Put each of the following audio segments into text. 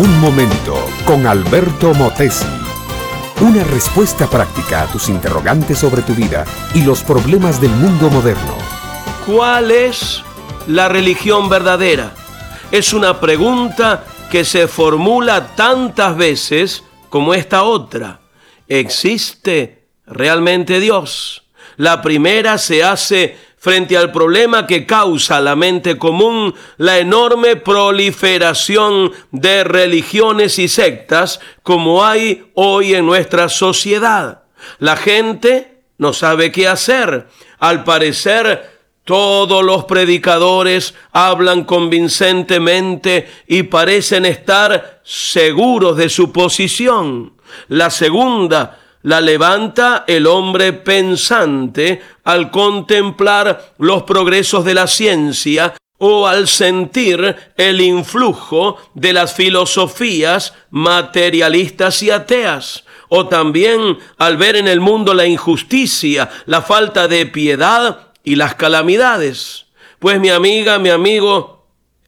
Un momento con Alberto Motesi. Una respuesta práctica a tus interrogantes sobre tu vida y los problemas del mundo moderno. ¿Cuál es la religión verdadera? Es una pregunta que se formula tantas veces como esta otra. ¿Existe realmente Dios? La primera se hace frente al problema que causa la mente común la enorme proliferación de religiones y sectas como hay hoy en nuestra sociedad. La gente no sabe qué hacer. Al parecer, todos los predicadores hablan convincentemente y parecen estar seguros de su posición. La segunda la levanta el hombre pensante al contemplar los progresos de la ciencia o al sentir el influjo de las filosofías materialistas y ateas, o también al ver en el mundo la injusticia, la falta de piedad y las calamidades. Pues mi amiga, mi amigo,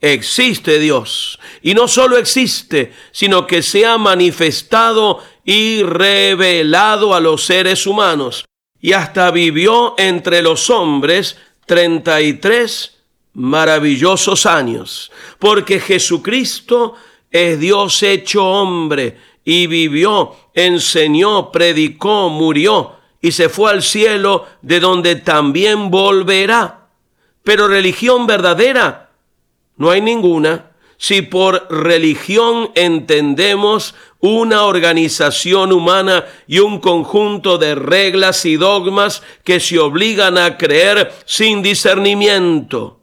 existe Dios. Y no solo existe, sino que se ha manifestado y revelado a los seres humanos. Y hasta vivió entre los hombres 33 maravillosos años. Porque Jesucristo es Dios hecho hombre y vivió, enseñó, predicó, murió y se fue al cielo de donde también volverá. Pero religión verdadera no hay ninguna si por religión entendemos una organización humana y un conjunto de reglas y dogmas que se obligan a creer sin discernimiento.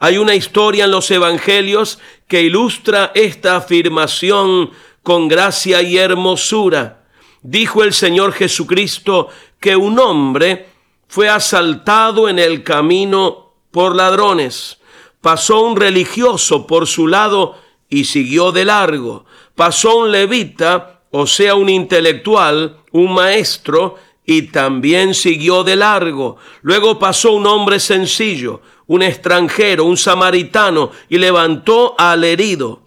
Hay una historia en los evangelios que ilustra esta afirmación con gracia y hermosura. Dijo el Señor Jesucristo que un hombre fue asaltado en el camino por ladrones Pasó un religioso por su lado y siguió de largo. Pasó un levita, o sea, un intelectual, un maestro, y también siguió de largo. Luego pasó un hombre sencillo, un extranjero, un samaritano, y levantó al herido.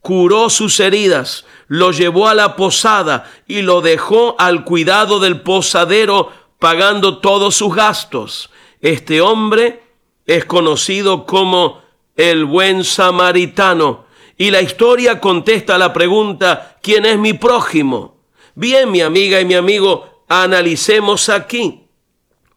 Curó sus heridas, lo llevó a la posada y lo dejó al cuidado del posadero, pagando todos sus gastos. Este hombre es conocido como el buen samaritano. Y la historia contesta la pregunta, ¿quién es mi prójimo? Bien, mi amiga y mi amigo, analicemos aquí.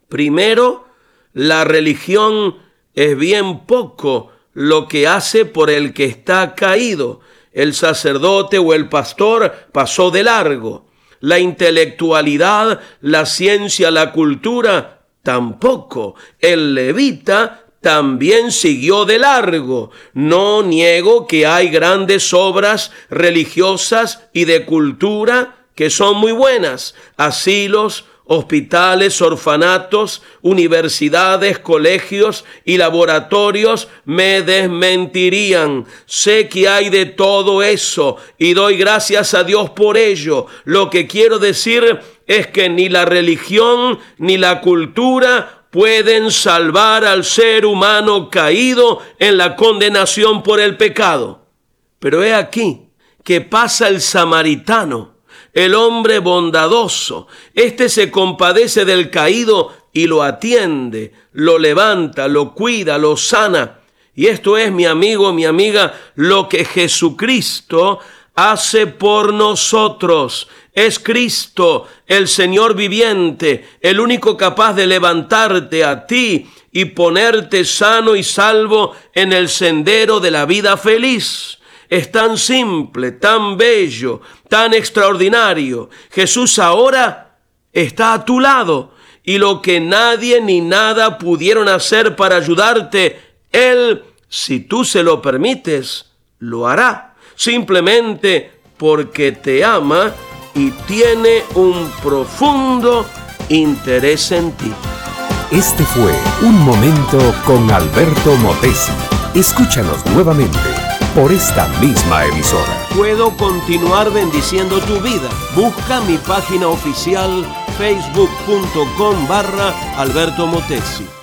Primero, la religión es bien poco lo que hace por el que está caído. El sacerdote o el pastor pasó de largo. La intelectualidad, la ciencia, la cultura, tampoco. El levita también siguió de largo. No niego que hay grandes obras religiosas y de cultura que son muy buenas. Asilos, hospitales, orfanatos, universidades, colegios y laboratorios me desmentirían. Sé que hay de todo eso y doy gracias a Dios por ello. Lo que quiero decir es que ni la religión ni la cultura pueden salvar al ser humano caído en la condenación por el pecado. Pero he aquí que pasa el samaritano, el hombre bondadoso. Este se compadece del caído y lo atiende, lo levanta, lo cuida, lo sana. Y esto es, mi amigo, mi amiga, lo que Jesucristo hace por nosotros. Es Cristo, el Señor viviente, el único capaz de levantarte a ti y ponerte sano y salvo en el sendero de la vida feliz. Es tan simple, tan bello, tan extraordinario. Jesús ahora está a tu lado y lo que nadie ni nada pudieron hacer para ayudarte, Él, si tú se lo permites, lo hará simplemente porque te ama y tiene un profundo interés en ti. Este fue Un Momento con Alberto Motesi. Escúchanos nuevamente por esta misma emisora. Puedo continuar bendiciendo tu vida. Busca mi página oficial facebook.com barra Alberto Motesi.